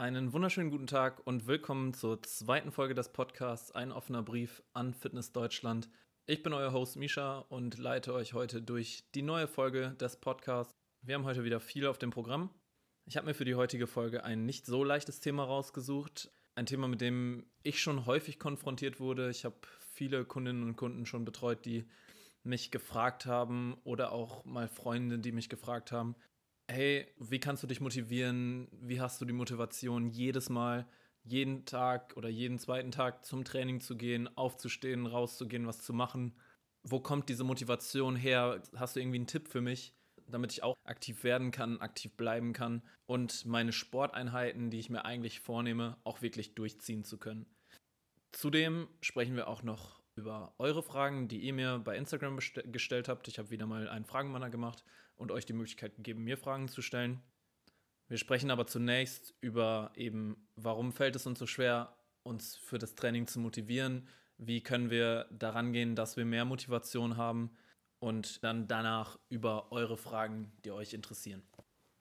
Einen wunderschönen guten Tag und willkommen zur zweiten Folge des Podcasts Ein offener Brief an Fitness Deutschland. Ich bin euer Host Misha und leite euch heute durch die neue Folge des Podcasts. Wir haben heute wieder viel auf dem Programm. Ich habe mir für die heutige Folge ein nicht so leichtes Thema rausgesucht. Ein Thema, mit dem ich schon häufig konfrontiert wurde. Ich habe viele Kundinnen und Kunden schon betreut, die mich gefragt haben oder auch mal Freunde, die mich gefragt haben, hey, wie kannst du dich motivieren? Wie hast du die Motivation, jedes Mal, jeden Tag oder jeden zweiten Tag zum Training zu gehen, aufzustehen, rauszugehen, was zu machen? Wo kommt diese Motivation her? Hast du irgendwie einen Tipp für mich, damit ich auch aktiv werden kann, aktiv bleiben kann und meine Sporteinheiten, die ich mir eigentlich vornehme, auch wirklich durchziehen zu können? Zudem sprechen wir auch noch über eure Fragen, die ihr mir bei Instagram gestellt habt. Ich habe wieder mal einen Fragenbanner gemacht und euch die Möglichkeit gegeben, mir Fragen zu stellen. Wir sprechen aber zunächst über eben, warum fällt es uns so schwer, uns für das Training zu motivieren? Wie können wir daran gehen, dass wir mehr Motivation haben? Und dann danach über eure Fragen, die euch interessieren.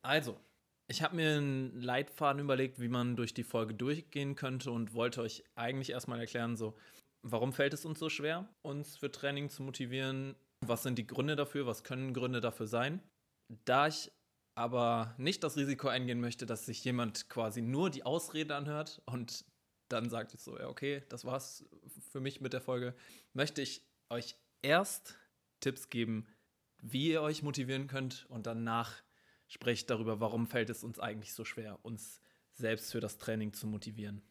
Also, ich habe mir einen Leitfaden überlegt, wie man durch die Folge durchgehen könnte und wollte euch eigentlich erstmal erklären, so, Warum fällt es uns so schwer, uns für Training zu motivieren? Was sind die Gründe dafür? Was können Gründe dafür sein? Da ich aber nicht das Risiko eingehen möchte, dass sich jemand quasi nur die Ausrede anhört und dann sagt so, ja, okay, das war's für mich mit der Folge, möchte ich euch erst Tipps geben, wie ihr euch motivieren könnt und danach sprecht darüber, warum fällt es uns eigentlich so schwer, uns selbst für das Training zu motivieren.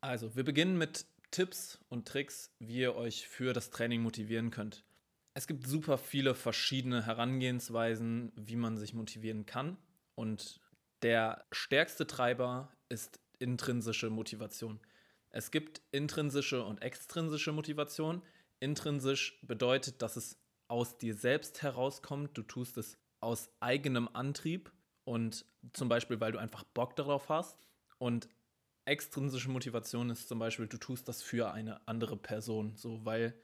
Also, wir beginnen mit Tipps und Tricks, wie ihr euch für das Training motivieren könnt. Es gibt super viele verschiedene Herangehensweisen, wie man sich motivieren kann. Und der stärkste Treiber ist intrinsische Motivation. Es gibt intrinsische und extrinsische Motivation. Intrinsisch bedeutet, dass es aus dir selbst herauskommt. Du tust es aus eigenem Antrieb und zum Beispiel, weil du einfach Bock darauf hast. Und extrinsische Motivation ist zum Beispiel, du tust das für eine andere Person, so weil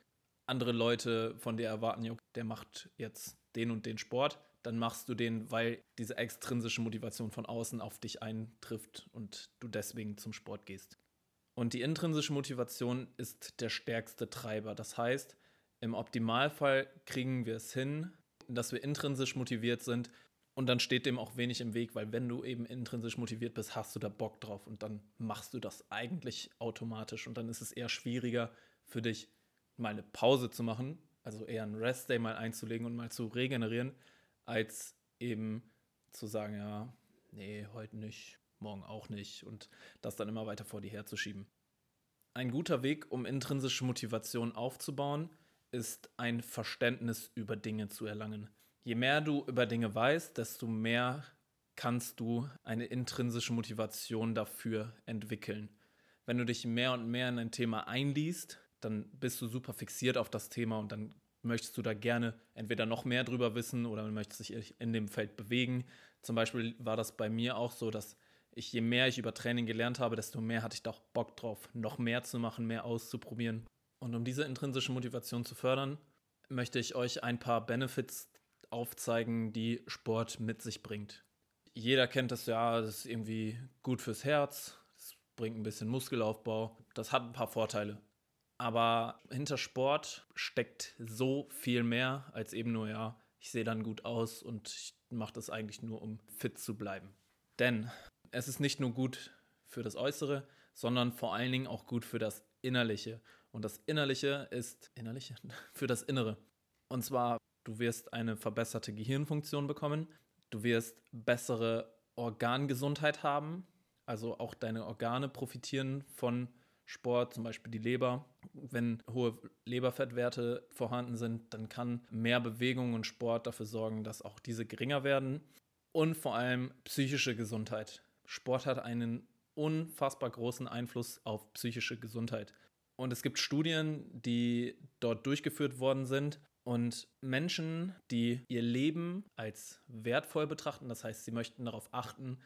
andere Leute von dir erwarten, der macht jetzt den und den Sport, dann machst du den, weil diese extrinsische Motivation von außen auf dich eintrifft und du deswegen zum Sport gehst. Und die intrinsische Motivation ist der stärkste Treiber. Das heißt, im Optimalfall kriegen wir es hin, dass wir intrinsisch motiviert sind und dann steht dem auch wenig im Weg, weil wenn du eben intrinsisch motiviert bist, hast du da Bock drauf und dann machst du das eigentlich automatisch. Und dann ist es eher schwieriger für dich, mal eine Pause zu machen, also eher einen Restday mal einzulegen und mal zu regenerieren, als eben zu sagen, ja, nee, heute nicht, morgen auch nicht und das dann immer weiter vor dir herzuschieben. Ein guter Weg, um intrinsische Motivation aufzubauen, ist ein Verständnis über Dinge zu erlangen je mehr du über Dinge weißt, desto mehr kannst du eine intrinsische Motivation dafür entwickeln. Wenn du dich mehr und mehr in ein Thema einliest, dann bist du super fixiert auf das Thema und dann möchtest du da gerne entweder noch mehr drüber wissen oder möchtest dich in dem Feld bewegen. Zum Beispiel war das bei mir auch so, dass ich, je mehr ich über Training gelernt habe, desto mehr hatte ich da auch Bock drauf, noch mehr zu machen, mehr auszuprobieren. Und um diese intrinsische Motivation zu fördern, möchte ich euch ein paar Benefits aufzeigen, die Sport mit sich bringt. Jeder kennt das ja, das ist irgendwie gut fürs Herz, es bringt ein bisschen Muskelaufbau, das hat ein paar Vorteile. Aber hinter Sport steckt so viel mehr als eben nur, ja, ich sehe dann gut aus und ich mache das eigentlich nur, um fit zu bleiben. Denn es ist nicht nur gut für das Äußere, sondern vor allen Dingen auch gut für das Innerliche. Und das Innerliche ist innerliche für das Innere. Und zwar Du wirst eine verbesserte Gehirnfunktion bekommen. Du wirst bessere Organgesundheit haben. Also auch deine Organe profitieren von Sport, zum Beispiel die Leber. Wenn hohe Leberfettwerte vorhanden sind, dann kann mehr Bewegung und Sport dafür sorgen, dass auch diese geringer werden. Und vor allem psychische Gesundheit. Sport hat einen unfassbar großen Einfluss auf psychische Gesundheit. Und es gibt Studien, die dort durchgeführt worden sind, und Menschen, die ihr Leben als wertvoll betrachten, das heißt, sie möchten darauf achten,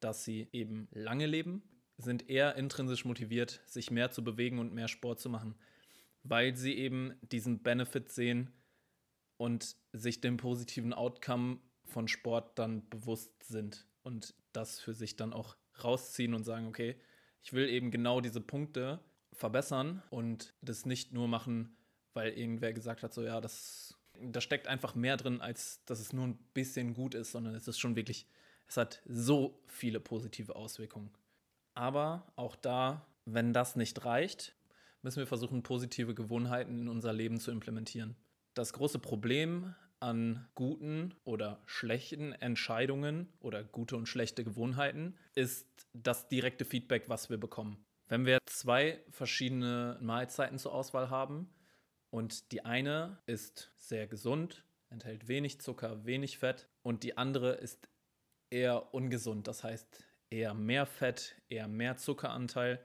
dass sie eben lange leben, sind eher intrinsisch motiviert, sich mehr zu bewegen und mehr Sport zu machen, weil sie eben diesen Benefit sehen und sich dem positiven Outcome von Sport dann bewusst sind und das für sich dann auch rausziehen und sagen, okay, ich will eben genau diese Punkte verbessern und das nicht nur machen, weil irgendwer gesagt hat, so ja, das, da steckt einfach mehr drin, als dass es nur ein bisschen gut ist, sondern es ist schon wirklich, es hat so viele positive Auswirkungen. Aber auch da, wenn das nicht reicht, müssen wir versuchen, positive Gewohnheiten in unser Leben zu implementieren. Das große Problem an guten oder schlechten Entscheidungen oder gute und schlechte Gewohnheiten ist das direkte Feedback, was wir bekommen. Wenn wir zwei verschiedene Mahlzeiten zur Auswahl haben und die eine ist sehr gesund, enthält wenig Zucker, wenig Fett und die andere ist eher ungesund, das heißt eher mehr Fett, eher mehr Zuckeranteil.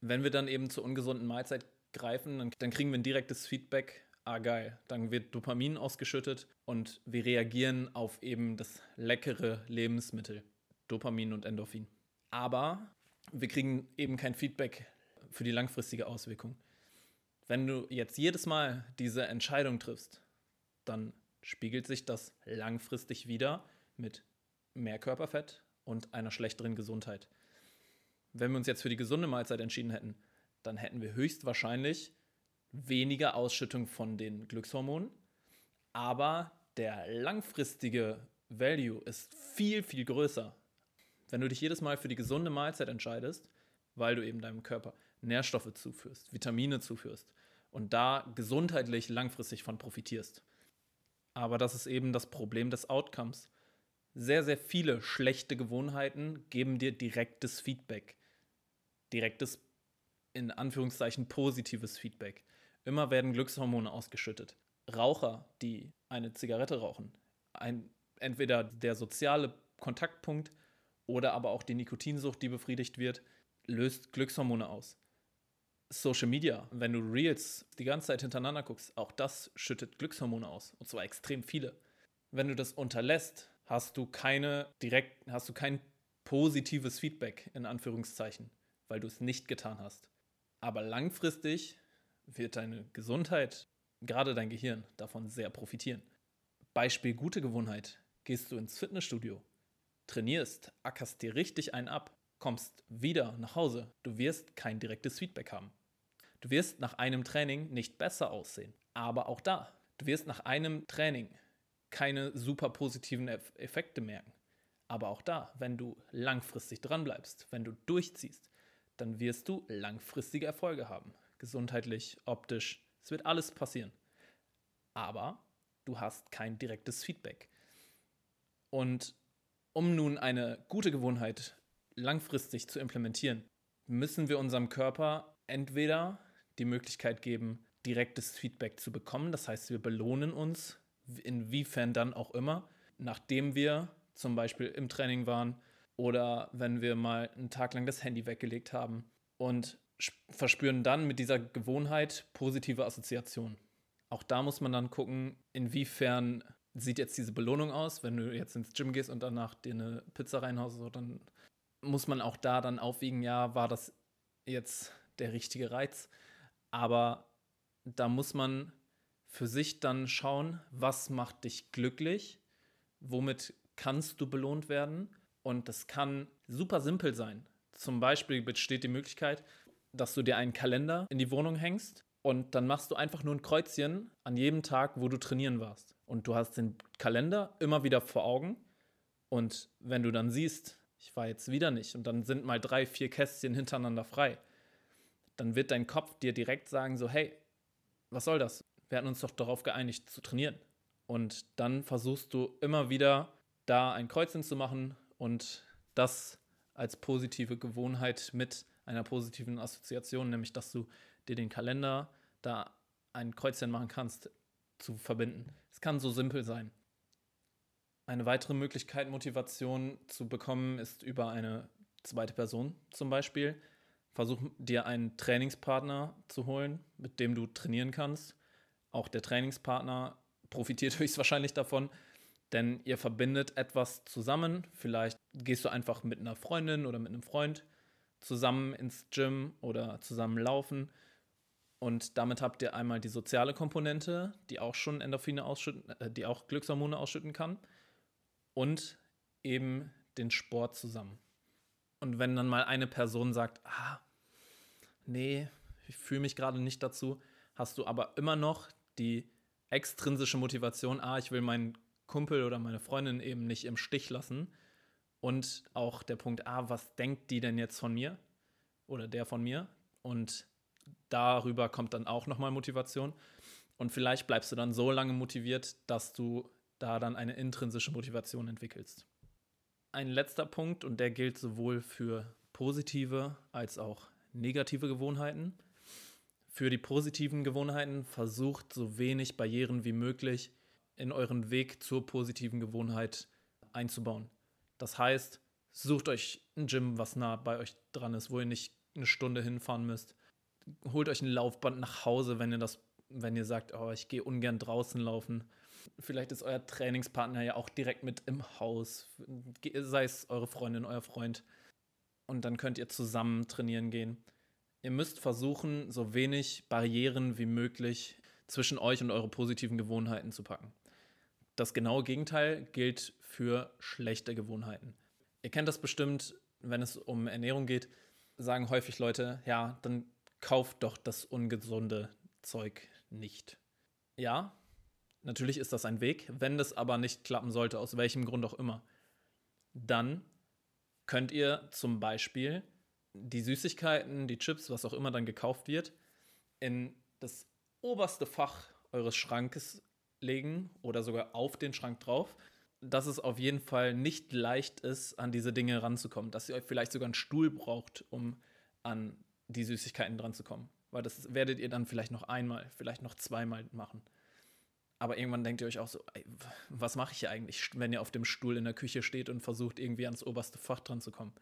Wenn wir dann eben zur ungesunden Mahlzeit greifen, dann, dann kriegen wir ein direktes Feedback ah geil, dann wird Dopamin ausgeschüttet und wir reagieren auf eben das leckere Lebensmittel, Dopamin und Endorphin. Aber wir kriegen eben kein Feedback für die langfristige Auswirkung. Wenn du jetzt jedes Mal diese Entscheidung triffst, dann spiegelt sich das langfristig wieder mit mehr Körperfett und einer schlechteren Gesundheit. Wenn wir uns jetzt für die gesunde Mahlzeit entschieden hätten, dann hätten wir höchstwahrscheinlich weniger Ausschüttung von den Glückshormonen, aber der langfristige Value ist viel, viel größer. Wenn du dich jedes Mal für die gesunde Mahlzeit entscheidest, weil du eben deinem Körper Nährstoffe zuführst, Vitamine zuführst und da gesundheitlich langfristig von profitierst. Aber das ist eben das Problem des Outcomes. Sehr, sehr viele schlechte Gewohnheiten geben dir direktes Feedback. Direktes, in Anführungszeichen, positives Feedback. Immer werden Glückshormone ausgeschüttet. Raucher, die eine Zigarette rauchen, ein, entweder der soziale Kontaktpunkt oder aber auch die Nikotinsucht, die befriedigt wird, löst Glückshormone aus. Social Media, wenn du Reels die ganze Zeit hintereinander guckst, auch das schüttet Glückshormone aus. Und zwar extrem viele. Wenn du das unterlässt, hast du keine direkt, hast du kein positives Feedback, in Anführungszeichen, weil du es nicht getan hast. Aber langfristig wird deine Gesundheit, gerade dein Gehirn, davon sehr profitieren. Beispiel gute Gewohnheit. Gehst du ins Fitnessstudio, trainierst, ackerst dir richtig einen ab, kommst wieder nach Hause, du wirst kein direktes Feedback haben. Du wirst nach einem Training nicht besser aussehen, aber auch da, du wirst nach einem Training keine super positiven Effekte merken. Aber auch da, wenn du langfristig dranbleibst, wenn du durchziehst, dann wirst du langfristige Erfolge haben gesundheitlich, optisch. Es wird alles passieren. Aber du hast kein direktes Feedback. Und um nun eine gute Gewohnheit langfristig zu implementieren, müssen wir unserem Körper entweder die Möglichkeit geben, direktes Feedback zu bekommen. Das heißt, wir belohnen uns, inwiefern dann auch immer, nachdem wir zum Beispiel im Training waren oder wenn wir mal einen Tag lang das Handy weggelegt haben. Und verspüren dann mit dieser Gewohnheit positive Assoziationen. Auch da muss man dann gucken, inwiefern sieht jetzt diese Belohnung aus. Wenn du jetzt ins Gym gehst und danach dir eine Pizza reinhaust, so, dann muss man auch da dann aufwiegen, ja, war das jetzt der richtige Reiz. Aber da muss man für sich dann schauen, was macht dich glücklich, womit kannst du belohnt werden. Und das kann super simpel sein. Zum Beispiel besteht die Möglichkeit, dass du dir einen Kalender in die Wohnung hängst und dann machst du einfach nur ein Kreuzchen an jedem Tag, wo du trainieren warst. Und du hast den Kalender immer wieder vor Augen. Und wenn du dann siehst, ich war jetzt wieder nicht und dann sind mal drei, vier Kästchen hintereinander frei, dann wird dein Kopf dir direkt sagen, so, hey, was soll das? Wir hatten uns doch darauf geeinigt zu trainieren. Und dann versuchst du immer wieder da ein Kreuzchen zu machen und das als positive Gewohnheit mit einer positiven Assoziation, nämlich dass du dir den Kalender da ein Kreuzchen machen kannst, zu verbinden. Es kann so simpel sein. Eine weitere Möglichkeit, Motivation zu bekommen, ist über eine zweite Person zum Beispiel. Versuch dir einen Trainingspartner zu holen, mit dem du trainieren kannst. Auch der Trainingspartner profitiert höchstwahrscheinlich davon, denn ihr verbindet etwas zusammen. Vielleicht gehst du einfach mit einer Freundin oder mit einem Freund zusammen ins Gym oder zusammen laufen. Und damit habt ihr einmal die soziale Komponente, die auch schon Endorphine ausschütten, äh, die auch Glückshormone ausschütten kann. Und eben den Sport zusammen. Und wenn dann mal eine Person sagt, ah, nee, ich fühle mich gerade nicht dazu, hast du aber immer noch die extrinsische Motivation, ah, ich will meinen Kumpel oder meine Freundin eben nicht im Stich lassen. Und auch der Punkt, ah, was denkt die denn jetzt von mir? Oder der von mir? Und darüber kommt dann auch nochmal Motivation. Und vielleicht bleibst du dann so lange motiviert, dass du da dann eine intrinsische Motivation entwickelst. Ein letzter Punkt, und der gilt sowohl für positive als auch negative Gewohnheiten. Für die positiven Gewohnheiten versucht so wenig Barrieren wie möglich in euren Weg zur positiven Gewohnheit einzubauen. Das heißt, sucht euch ein Gym, was nah bei euch dran ist, wo ihr nicht eine Stunde hinfahren müsst. Holt euch ein Laufband nach Hause, wenn ihr das, wenn ihr sagt, oh, ich gehe ungern draußen laufen. Vielleicht ist euer Trainingspartner ja auch direkt mit im Haus, sei es eure Freundin, euer Freund. Und dann könnt ihr zusammen trainieren gehen. Ihr müsst versuchen, so wenig Barrieren wie möglich zwischen euch und eure positiven Gewohnheiten zu packen. Das genaue Gegenteil gilt für schlechte Gewohnheiten. Ihr kennt das bestimmt, wenn es um Ernährung geht, sagen häufig Leute, ja, dann kauft doch das ungesunde Zeug nicht. Ja, natürlich ist das ein Weg, wenn das aber nicht klappen sollte, aus welchem Grund auch immer, dann könnt ihr zum Beispiel die Süßigkeiten, die Chips, was auch immer dann gekauft wird, in das oberste Fach eures Schrankes legen oder sogar auf den Schrank drauf, dass es auf jeden Fall nicht leicht ist, an diese Dinge ranzukommen. Dass ihr euch vielleicht sogar einen Stuhl braucht, um an die Süßigkeiten dran zu kommen. Weil das werdet ihr dann vielleicht noch einmal, vielleicht noch zweimal machen. Aber irgendwann denkt ihr euch auch so, ey, was mache ich hier eigentlich, wenn ihr auf dem Stuhl in der Küche steht und versucht, irgendwie ans oberste Fach dran zu kommen.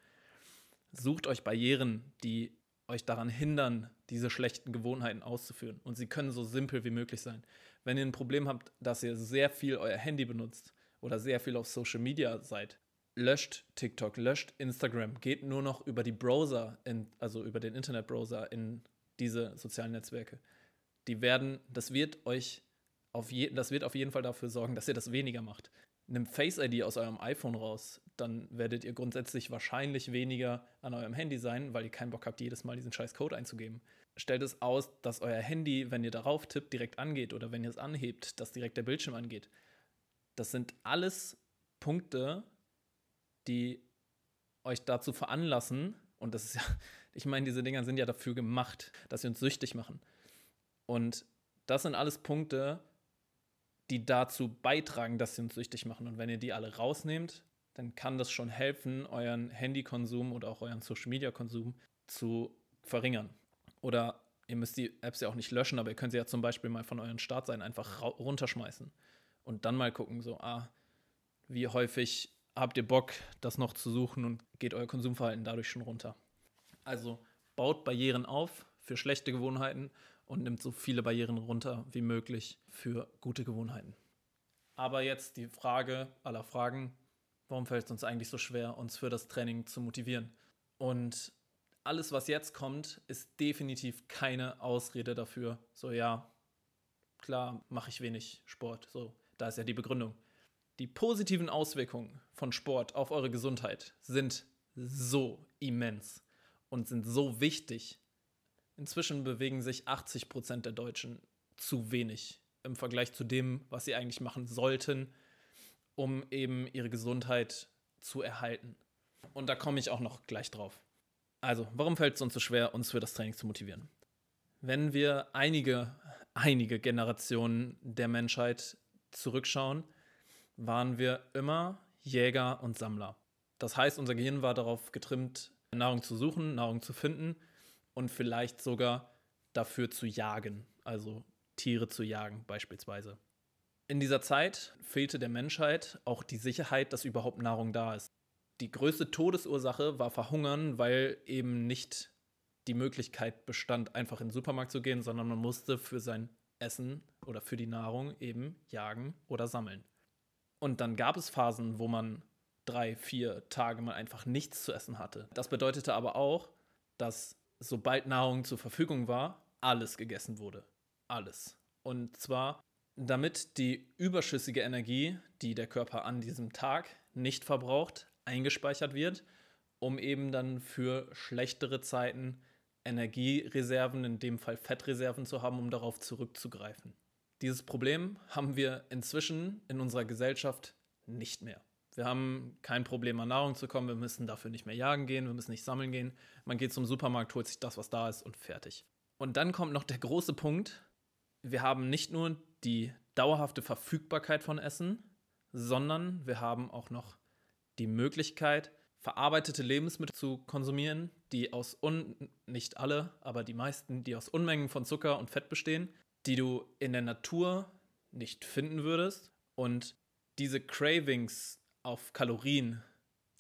Sucht euch Barrieren, die euch daran hindern, diese schlechten Gewohnheiten auszuführen. Und sie können so simpel wie möglich sein. Wenn ihr ein Problem habt, dass ihr sehr viel euer Handy benutzt oder sehr viel auf Social Media seid, löscht TikTok, löscht Instagram, geht nur noch über die Browser, in, also über den Internetbrowser in diese sozialen Netzwerke. Die werden, das wird euch auf je, das wird auf jeden Fall dafür sorgen, dass ihr das weniger macht. Nimmt Face ID aus eurem iPhone raus, dann werdet ihr grundsätzlich wahrscheinlich weniger an eurem Handy sein, weil ihr keinen Bock habt, jedes Mal diesen scheiß Code einzugeben. Stellt es aus, dass euer Handy, wenn ihr darauf tippt, direkt angeht oder wenn ihr es anhebt, dass direkt der Bildschirm angeht. Das sind alles Punkte, die euch dazu veranlassen, und das ist ja, ich meine, diese Dinger sind ja dafür gemacht, dass sie uns süchtig machen. Und das sind alles Punkte, die dazu beitragen, dass sie uns süchtig machen. Und wenn ihr die alle rausnehmt, dann kann das schon helfen, euren Handykonsum oder auch euren Social-Media-Konsum zu verringern. Oder ihr müsst die Apps ja auch nicht löschen, aber ihr könnt sie ja zum Beispiel mal von euren Startseiten einfach runterschmeißen und dann mal gucken, so, ah, wie häufig habt ihr Bock, das noch zu suchen und geht euer Konsumverhalten dadurch schon runter. Also baut Barrieren auf für schlechte Gewohnheiten und nimmt so viele Barrieren runter wie möglich für gute Gewohnheiten. Aber jetzt die Frage aller Fragen, warum fällt es uns eigentlich so schwer, uns für das Training zu motivieren? Und alles, was jetzt kommt, ist definitiv keine Ausrede dafür. So, ja, klar, mache ich wenig Sport. So, da ist ja die Begründung. Die positiven Auswirkungen von Sport auf eure Gesundheit sind so immens und sind so wichtig. Inzwischen bewegen sich 80 Prozent der Deutschen zu wenig im Vergleich zu dem, was sie eigentlich machen sollten, um eben ihre Gesundheit zu erhalten. Und da komme ich auch noch gleich drauf. Also, warum fällt es uns so schwer, uns für das Training zu motivieren? Wenn wir einige, einige Generationen der Menschheit zurückschauen, waren wir immer Jäger und Sammler. Das heißt, unser Gehirn war darauf getrimmt, Nahrung zu suchen, Nahrung zu finden und vielleicht sogar dafür zu jagen, also Tiere zu jagen beispielsweise. In dieser Zeit fehlte der Menschheit auch die Sicherheit, dass überhaupt Nahrung da ist. Die größte Todesursache war Verhungern, weil eben nicht die Möglichkeit bestand, einfach in den Supermarkt zu gehen, sondern man musste für sein Essen oder für die Nahrung eben jagen oder sammeln. Und dann gab es Phasen, wo man drei, vier Tage mal einfach nichts zu essen hatte. Das bedeutete aber auch, dass sobald Nahrung zur Verfügung war, alles gegessen wurde. Alles. Und zwar, damit die überschüssige Energie, die der Körper an diesem Tag nicht verbraucht, eingespeichert wird um eben dann für schlechtere Zeiten Energiereserven, in dem Fall Fettreserven zu haben, um darauf zurückzugreifen. Dieses Problem haben wir inzwischen in unserer Gesellschaft nicht mehr. Wir haben kein Problem an Nahrung zu kommen, wir müssen dafür nicht mehr jagen gehen, wir müssen nicht sammeln gehen. Man geht zum Supermarkt, holt sich das, was da ist und fertig. Und dann kommt noch der große Punkt, wir haben nicht nur die dauerhafte Verfügbarkeit von Essen, sondern wir haben auch noch die Möglichkeit, verarbeitete Lebensmittel zu konsumieren, die aus un nicht alle, aber die meisten, die aus Unmengen von Zucker und Fett bestehen, die du in der Natur nicht finden würdest. Und diese Cravings auf Kalorien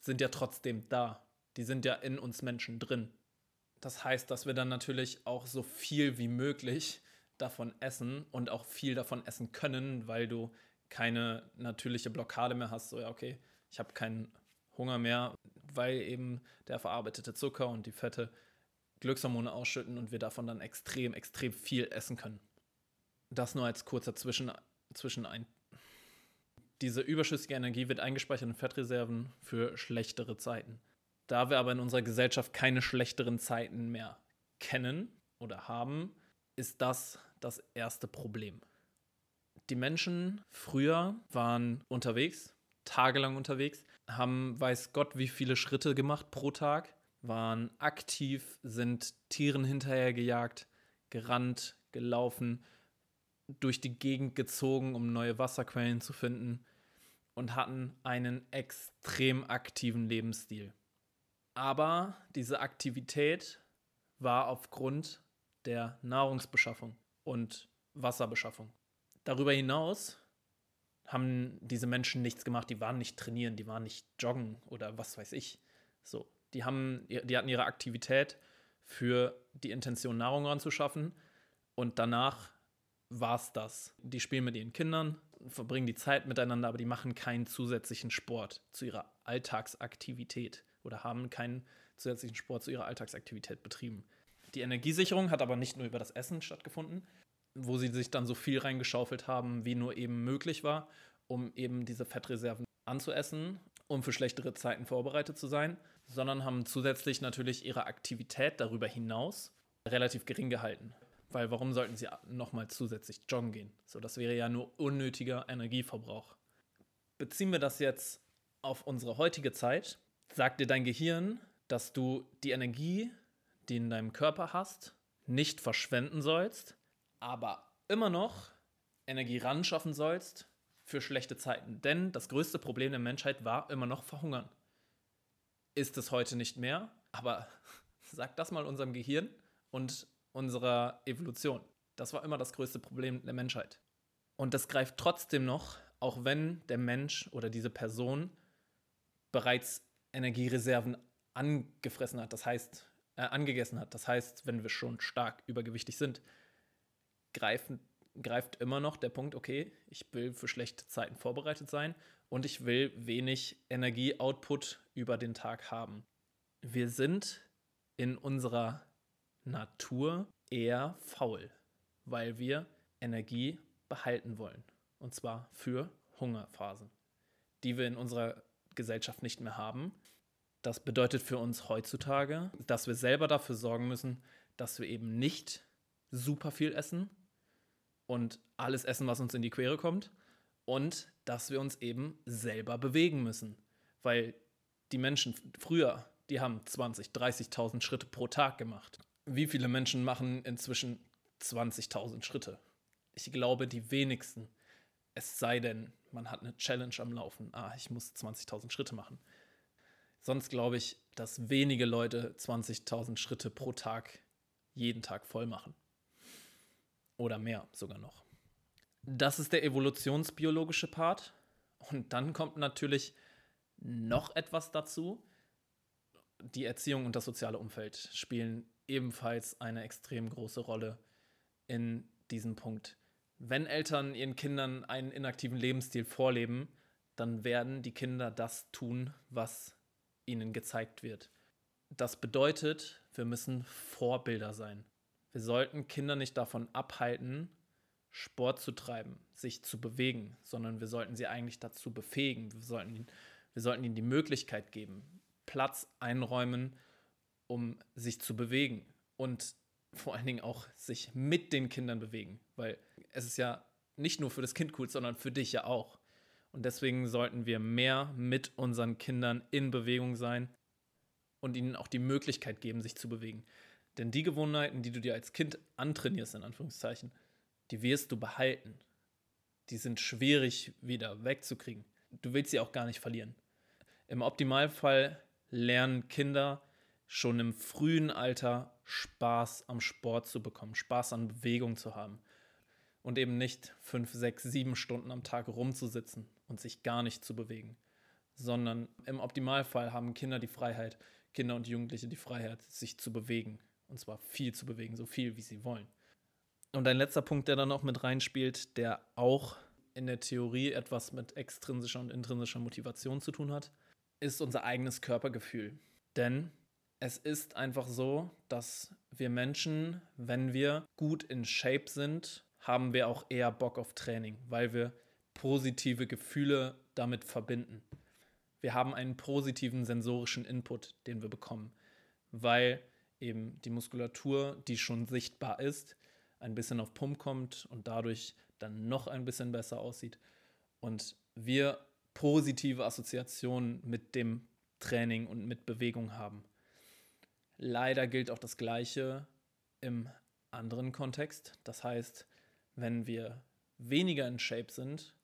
sind ja trotzdem da. Die sind ja in uns Menschen drin. Das heißt, dass wir dann natürlich auch so viel wie möglich davon essen und auch viel davon essen können, weil du keine natürliche Blockade mehr hast. So, ja, okay, ich habe keinen Hunger mehr, weil eben der verarbeitete Zucker und die Fette Glückshormone ausschütten und wir davon dann extrem, extrem viel essen können. Das nur als kurzer Zwischen, zwischen ein. Diese überschüssige Energie wird eingespeichert in Fettreserven für schlechtere Zeiten. Da wir aber in unserer Gesellschaft keine schlechteren Zeiten mehr kennen oder haben, ist das das erste Problem. Die Menschen früher waren unterwegs, tagelang unterwegs, haben weiß Gott wie viele Schritte gemacht pro Tag, waren aktiv, sind Tieren hinterhergejagt, gerannt, gelaufen, durch die Gegend gezogen, um neue Wasserquellen zu finden und hatten einen extrem aktiven Lebensstil. Aber diese Aktivität war aufgrund der Nahrungsbeschaffung und Wasserbeschaffung. Darüber hinaus haben diese Menschen nichts gemacht, die waren nicht trainieren, die waren nicht joggen oder was weiß ich. So, die haben, die hatten ihre Aktivität für die Intention, Nahrung ranzuschaffen und danach war es das. Die spielen mit ihren Kindern, verbringen die Zeit miteinander, aber die machen keinen zusätzlichen Sport zu ihrer Alltagsaktivität oder haben keinen zusätzlichen Sport zu ihrer Alltagsaktivität betrieben. Die Energiesicherung hat aber nicht nur über das Essen stattgefunden, wo sie sich dann so viel reingeschaufelt haben, wie nur eben möglich war, um eben diese Fettreserven anzuessen, um für schlechtere Zeiten vorbereitet zu sein, sondern haben zusätzlich natürlich ihre Aktivität darüber hinaus relativ gering gehalten. Weil warum sollten sie nochmal zusätzlich joggen gehen? So, das wäre ja nur unnötiger Energieverbrauch. Beziehen wir das jetzt auf unsere heutige Zeit, sagt dir dein Gehirn, dass du die Energie, die in deinem Körper hast, nicht verschwenden sollst, aber immer noch Energie ran schaffen sollst für schlechte Zeiten. Denn das größte Problem der Menschheit war immer noch Verhungern. Ist es heute nicht mehr, aber sag das mal unserem Gehirn und unserer Evolution. Das war immer das größte Problem der Menschheit. Und das greift trotzdem noch, auch wenn der Mensch oder diese Person bereits Energiereserven angefressen hat, das heißt, äh, angegessen hat. Das heißt, wenn wir schon stark übergewichtig sind, greifen, greift immer noch der Punkt, okay, ich will für schlechte Zeiten vorbereitet sein und ich will wenig Energieoutput über den Tag haben. Wir sind in unserer Natur eher faul, weil wir Energie behalten wollen. Und zwar für Hungerphasen, die wir in unserer Gesellschaft nicht mehr haben. Das bedeutet für uns heutzutage, dass wir selber dafür sorgen müssen, dass wir eben nicht super viel essen und alles essen, was uns in die Quere kommt. Und dass wir uns eben selber bewegen müssen. Weil die Menschen früher, die haben 20, 30.000 Schritte pro Tag gemacht wie viele Menschen machen inzwischen 20.000 Schritte? Ich glaube, die wenigsten. Es sei denn, man hat eine Challenge am Laufen. Ah, ich muss 20.000 Schritte machen. Sonst glaube ich, dass wenige Leute 20.000 Schritte pro Tag jeden Tag voll machen. Oder mehr sogar noch. Das ist der evolutionsbiologische Part. Und dann kommt natürlich noch etwas dazu. Die Erziehung und das soziale Umfeld spielen ebenfalls eine extrem große Rolle in diesem Punkt. Wenn Eltern ihren Kindern einen inaktiven Lebensstil vorleben, dann werden die Kinder das tun, was ihnen gezeigt wird. Das bedeutet, wir müssen Vorbilder sein. Wir sollten Kinder nicht davon abhalten, Sport zu treiben, sich zu bewegen, sondern wir sollten sie eigentlich dazu befähigen. Wir sollten, ihnen, wir sollten ihnen die Möglichkeit geben, Platz einräumen, um sich zu bewegen und vor allen Dingen auch sich mit den Kindern bewegen, weil es ist ja nicht nur für das Kind cool, sondern für dich ja auch. Und deswegen sollten wir mehr mit unseren Kindern in Bewegung sein und ihnen auch die Möglichkeit geben, sich zu bewegen. Denn die Gewohnheiten, die du dir als Kind antrainierst, in Anführungszeichen, die wirst du behalten. Die sind schwierig wieder wegzukriegen. Du willst sie auch gar nicht verlieren. Im Optimalfall lernen Kinder schon im frühen Alter Spaß am Sport zu bekommen, Spaß an Bewegung zu haben und eben nicht fünf, sechs, sieben Stunden am Tag rumzusitzen und sich gar nicht zu bewegen, sondern im Optimalfall haben Kinder die Freiheit, Kinder und Jugendliche die Freiheit, sich zu bewegen und zwar viel zu bewegen, so viel wie sie wollen. Und ein letzter Punkt, der dann noch mit reinspielt, der auch in der Theorie etwas mit extrinsischer und intrinsischer Motivation zu tun hat, ist unser eigenes Körpergefühl. Denn es ist einfach so, dass wir Menschen, wenn wir gut in Shape sind, haben wir auch eher Bock auf Training, weil wir positive Gefühle damit verbinden. Wir haben einen positiven sensorischen Input, den wir bekommen, weil eben die Muskulatur, die schon sichtbar ist, ein bisschen auf Pump kommt und dadurch dann noch ein bisschen besser aussieht und wir positive Assoziationen mit dem Training und mit Bewegung haben. Leider gilt auch das Gleiche im anderen Kontext. Das heißt, wenn wir weniger in Shape sind,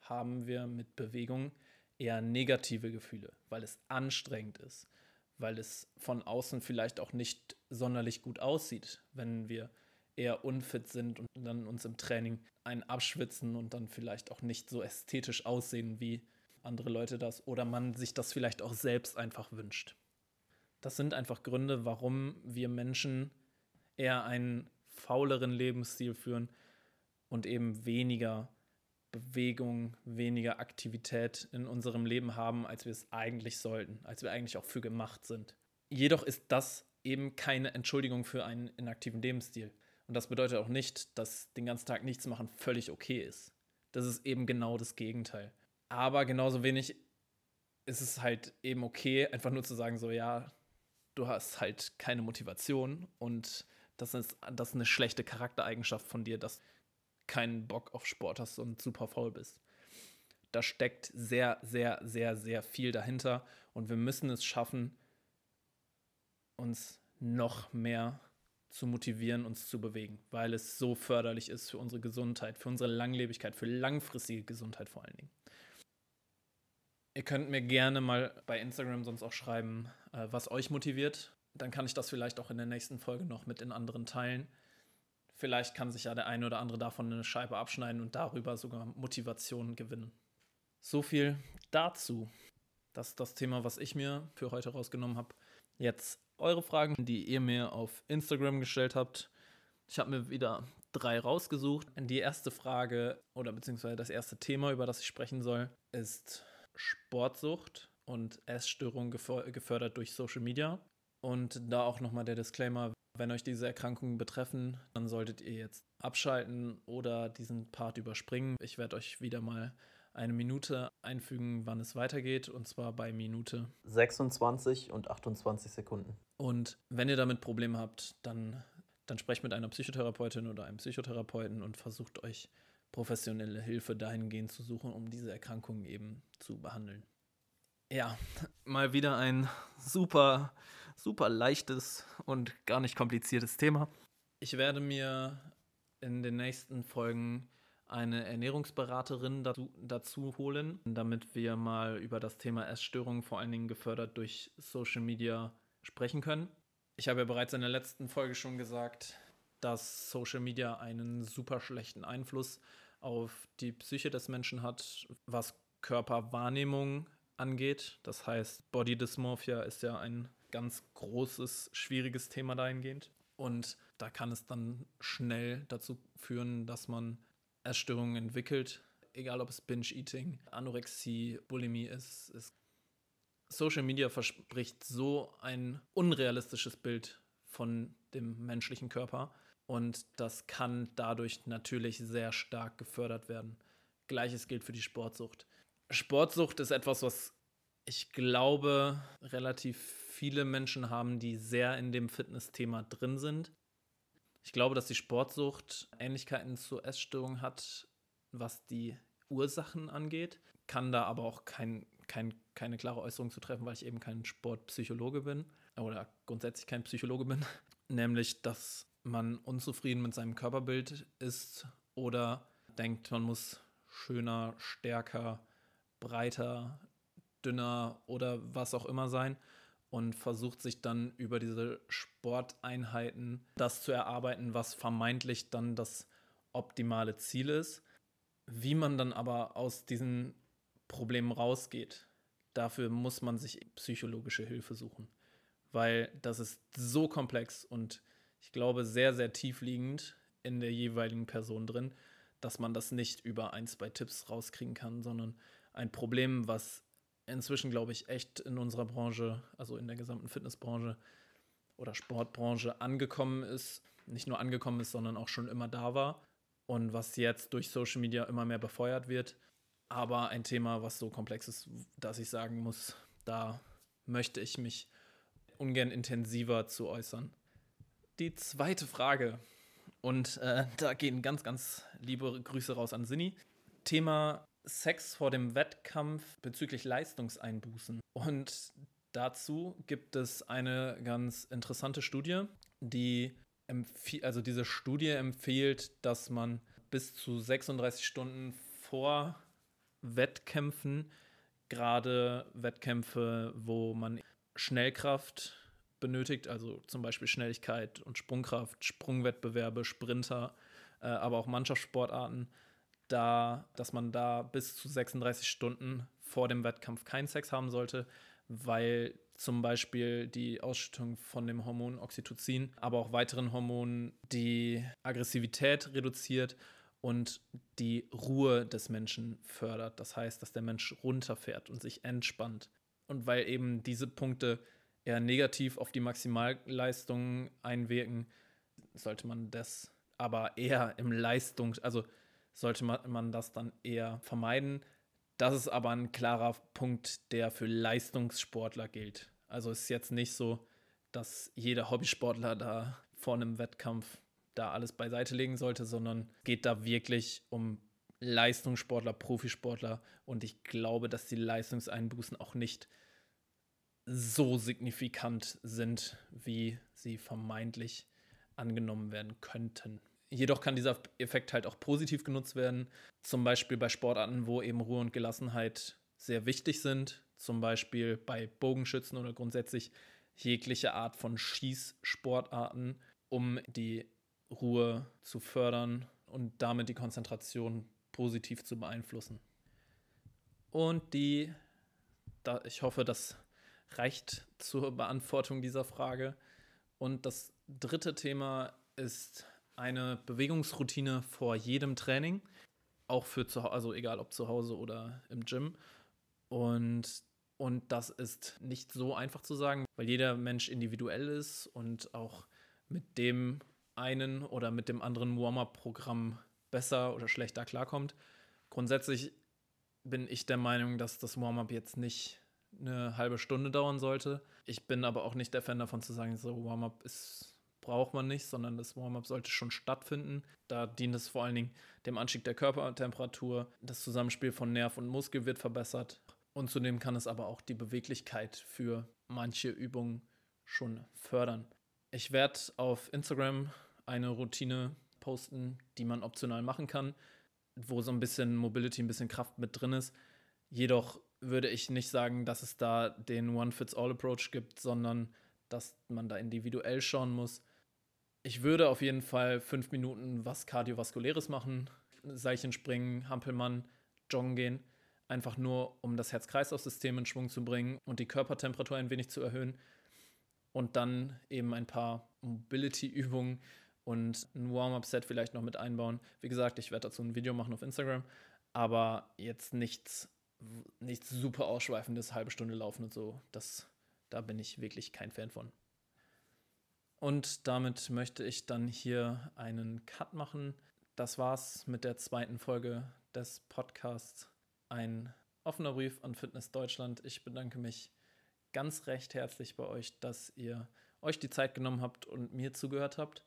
haben wir mit Bewegung eher negative Gefühle, weil es anstrengend ist, weil es von außen vielleicht auch nicht sonderlich gut aussieht, wenn wir eher unfit sind und dann uns im Training einen abschwitzen und dann vielleicht auch nicht so ästhetisch aussehen, wie andere Leute das oder man sich das vielleicht auch selbst einfach wünscht. Das sind einfach Gründe, warum wir Menschen eher einen fauleren Lebensstil führen und eben weniger Bewegung, weniger Aktivität in unserem Leben haben, als wir es eigentlich sollten, als wir eigentlich auch für gemacht sind. Jedoch ist das eben keine Entschuldigung für einen inaktiven Lebensstil. Und das bedeutet auch nicht, dass den ganzen Tag nichts machen völlig okay ist. Das ist eben genau das Gegenteil. Aber genauso wenig ist es halt eben okay, einfach nur zu sagen, so ja, du hast halt keine Motivation und das ist, das ist eine schlechte Charaktereigenschaft von dir, dass keinen Bock auf Sport hast und super faul bist. Da steckt sehr, sehr, sehr, sehr viel dahinter und wir müssen es schaffen, uns noch mehr zu motivieren, uns zu bewegen, weil es so förderlich ist für unsere Gesundheit, für unsere Langlebigkeit, für langfristige Gesundheit vor allen Dingen. Ihr könnt mir gerne mal bei Instagram sonst auch schreiben, äh, was euch motiviert. Dann kann ich das vielleicht auch in der nächsten Folge noch mit den anderen teilen. Vielleicht kann sich ja der eine oder andere davon eine Scheibe abschneiden und darüber sogar Motivation gewinnen. So viel dazu. Das ist das Thema, was ich mir für heute rausgenommen habe. Jetzt eure Fragen, die ihr mir auf Instagram gestellt habt. Ich habe mir wieder drei rausgesucht. Die erste Frage oder beziehungsweise das erste Thema, über das ich sprechen soll, ist Sportsucht und Essstörung gefördert durch Social Media. Und da auch nochmal der Disclaimer, wenn euch diese Erkrankungen betreffen, dann solltet ihr jetzt abschalten oder diesen Part überspringen. Ich werde euch wieder mal eine Minute einfügen, wann es weitergeht, und zwar bei Minute 26 und 28 Sekunden. Und wenn ihr damit Probleme habt, dann, dann sprecht mit einer Psychotherapeutin oder einem Psychotherapeuten und versucht euch professionelle Hilfe dahingehend zu suchen, um diese Erkrankungen eben zu behandeln. Ja, mal wieder ein super, super leichtes und gar nicht kompliziertes Thema. Ich werde mir in den nächsten Folgen eine Ernährungsberaterin dazu, dazu, holen, damit wir mal über das Thema Essstörungen, vor allen Dingen gefördert durch Social Media, sprechen können. Ich habe ja bereits in der letzten Folge schon gesagt, dass Social Media einen super schlechten Einfluss auf die Psyche des Menschen hat, was Körperwahrnehmung angeht. Das heißt, Body Dysmorphia ist ja ein ganz großes, schwieriges Thema dahingehend. Und da kann es dann schnell dazu führen, dass man Essstörungen entwickelt, egal ob es Binge-Eating, Anorexie, Bulimie ist, ist. Social Media verspricht so ein unrealistisches Bild von dem menschlichen Körper und das kann dadurch natürlich sehr stark gefördert werden. Gleiches gilt für die Sportsucht. Sportsucht ist etwas, was ich glaube, relativ viele Menschen haben, die sehr in dem Fitness-Thema drin sind. Ich glaube, dass die Sportsucht Ähnlichkeiten zur Essstörung hat, was die Ursachen angeht, kann da aber auch kein, kein, keine klare Äußerung zu treffen, weil ich eben kein Sportpsychologe bin oder grundsätzlich kein Psychologe bin. Nämlich, dass man unzufrieden mit seinem Körperbild ist oder denkt, man muss schöner, stärker, breiter, dünner oder was auch immer sein und versucht sich dann über diese Sporteinheiten das zu erarbeiten, was vermeintlich dann das optimale Ziel ist. Wie man dann aber aus diesen Problemen rausgeht, dafür muss man sich psychologische Hilfe suchen, weil das ist so komplex und ich glaube sehr, sehr tiefliegend in der jeweiligen Person drin, dass man das nicht über ein, zwei Tipps rauskriegen kann, sondern ein Problem, was inzwischen, glaube ich, echt in unserer Branche, also in der gesamten Fitnessbranche oder Sportbranche angekommen ist. Nicht nur angekommen ist, sondern auch schon immer da war. Und was jetzt durch Social Media immer mehr befeuert wird. Aber ein Thema, was so komplex ist, dass ich sagen muss, da möchte ich mich ungern intensiver zu äußern. Die zweite Frage, und äh, da gehen ganz, ganz liebe Grüße raus an Sinni. Thema Sex vor dem Wettkampf bezüglich Leistungseinbußen. Und dazu gibt es eine ganz interessante Studie, die also diese Studie empfiehlt, dass man bis zu 36 Stunden vor Wettkämpfen, gerade Wettkämpfe, wo man Schnellkraft benötigt, also zum Beispiel Schnelligkeit und Sprungkraft, Sprungwettbewerbe, Sprinter, äh, aber auch Mannschaftssportarten, da, dass man da bis zu 36 Stunden vor dem Wettkampf keinen Sex haben sollte, weil zum Beispiel die Ausschüttung von dem Hormon Oxytocin, aber auch weiteren Hormonen die Aggressivität reduziert und die Ruhe des Menschen fördert. Das heißt, dass der Mensch runterfährt und sich entspannt. Und weil eben diese Punkte eher negativ auf die Maximalleistung einwirken, sollte man das aber eher im Leistung, also sollte man, das dann eher vermeiden. Das ist aber ein klarer Punkt, der für Leistungssportler gilt. Also ist jetzt nicht so, dass jeder Hobbysportler da vor einem Wettkampf da alles beiseite legen sollte, sondern geht da wirklich um Leistungssportler, Profisportler und ich glaube, dass die Leistungseinbußen auch nicht so signifikant sind, wie sie vermeintlich angenommen werden könnten. Jedoch kann dieser Effekt halt auch positiv genutzt werden, zum Beispiel bei Sportarten, wo eben Ruhe und Gelassenheit sehr wichtig sind, zum Beispiel bei Bogenschützen oder grundsätzlich jegliche Art von Schießsportarten, um die Ruhe zu fördern und damit die Konzentration positiv zu beeinflussen. Und die, da, ich hoffe, das reicht zur Beantwortung dieser Frage. Und das dritte Thema ist eine Bewegungsroutine vor jedem Training, auch für zu also egal ob zu Hause oder im Gym. Und, und das ist nicht so einfach zu sagen, weil jeder Mensch individuell ist und auch mit dem einen oder mit dem anderen Warm-up-Programm besser oder schlechter klarkommt. Grundsätzlich bin ich der Meinung, dass das Warm-up jetzt nicht eine halbe Stunde dauern sollte. Ich bin aber auch nicht der Fan davon zu sagen, so Warm-up ist braucht man nicht, sondern das Warm-up sollte schon stattfinden. Da dient es vor allen Dingen dem Anstieg der Körpertemperatur. Das Zusammenspiel von Nerv und Muskel wird verbessert. Und zudem kann es aber auch die Beweglichkeit für manche Übungen schon fördern. Ich werde auf Instagram eine Routine posten, die man optional machen kann, wo so ein bisschen Mobility, ein bisschen Kraft mit drin ist. Jedoch würde ich nicht sagen, dass es da den One-Fits-All-Approach gibt, sondern dass man da individuell schauen muss, ich würde auf jeden Fall fünf Minuten was Kardiovaskuläres machen. Seilchen springen, Hampelmann, joggen gehen. Einfach nur, um das Herz-Kreislauf-System in Schwung zu bringen und die Körpertemperatur ein wenig zu erhöhen. Und dann eben ein paar Mobility-Übungen und ein Warm-up-Set vielleicht noch mit einbauen. Wie gesagt, ich werde dazu ein Video machen auf Instagram, aber jetzt nichts, nichts super ausschweifendes, halbe Stunde laufen und so. Das, da bin ich wirklich kein Fan von. Und damit möchte ich dann hier einen Cut machen. Das war's mit der zweiten Folge des Podcasts. Ein offener Brief an Fitness Deutschland. Ich bedanke mich ganz recht herzlich bei euch, dass ihr euch die Zeit genommen habt und mir zugehört habt.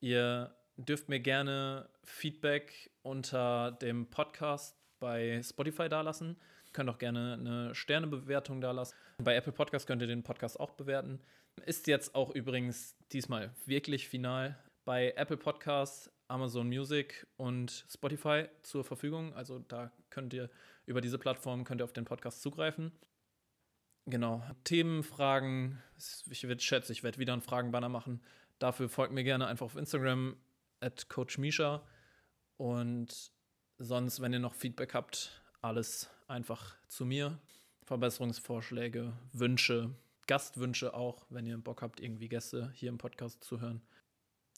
Ihr dürft mir gerne Feedback unter dem Podcast bei Spotify dalassen. Könnt auch gerne eine Sternebewertung dalassen. Bei Apple Podcast könnt ihr den Podcast auch bewerten. Ist jetzt auch übrigens diesmal wirklich final bei Apple Podcasts, Amazon Music und Spotify zur Verfügung. Also da könnt ihr über diese Plattform könnt ihr auf den Podcast zugreifen. Genau. Themen, Fragen. Ich werde schätze, ich werde wieder einen Fragenbanner machen. Dafür folgt mir gerne einfach auf Instagram at Coach Misha. Und sonst, wenn ihr noch Feedback habt, alles einfach zu mir. Verbesserungsvorschläge, Wünsche, Gastwünsche auch, wenn ihr Bock habt, irgendwie Gäste hier im Podcast zu hören.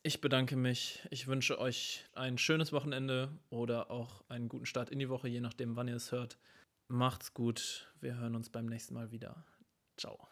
Ich bedanke mich. Ich wünsche euch ein schönes Wochenende oder auch einen guten Start in die Woche, je nachdem, wann ihr es hört. Macht's gut. Wir hören uns beim nächsten Mal wieder. Ciao.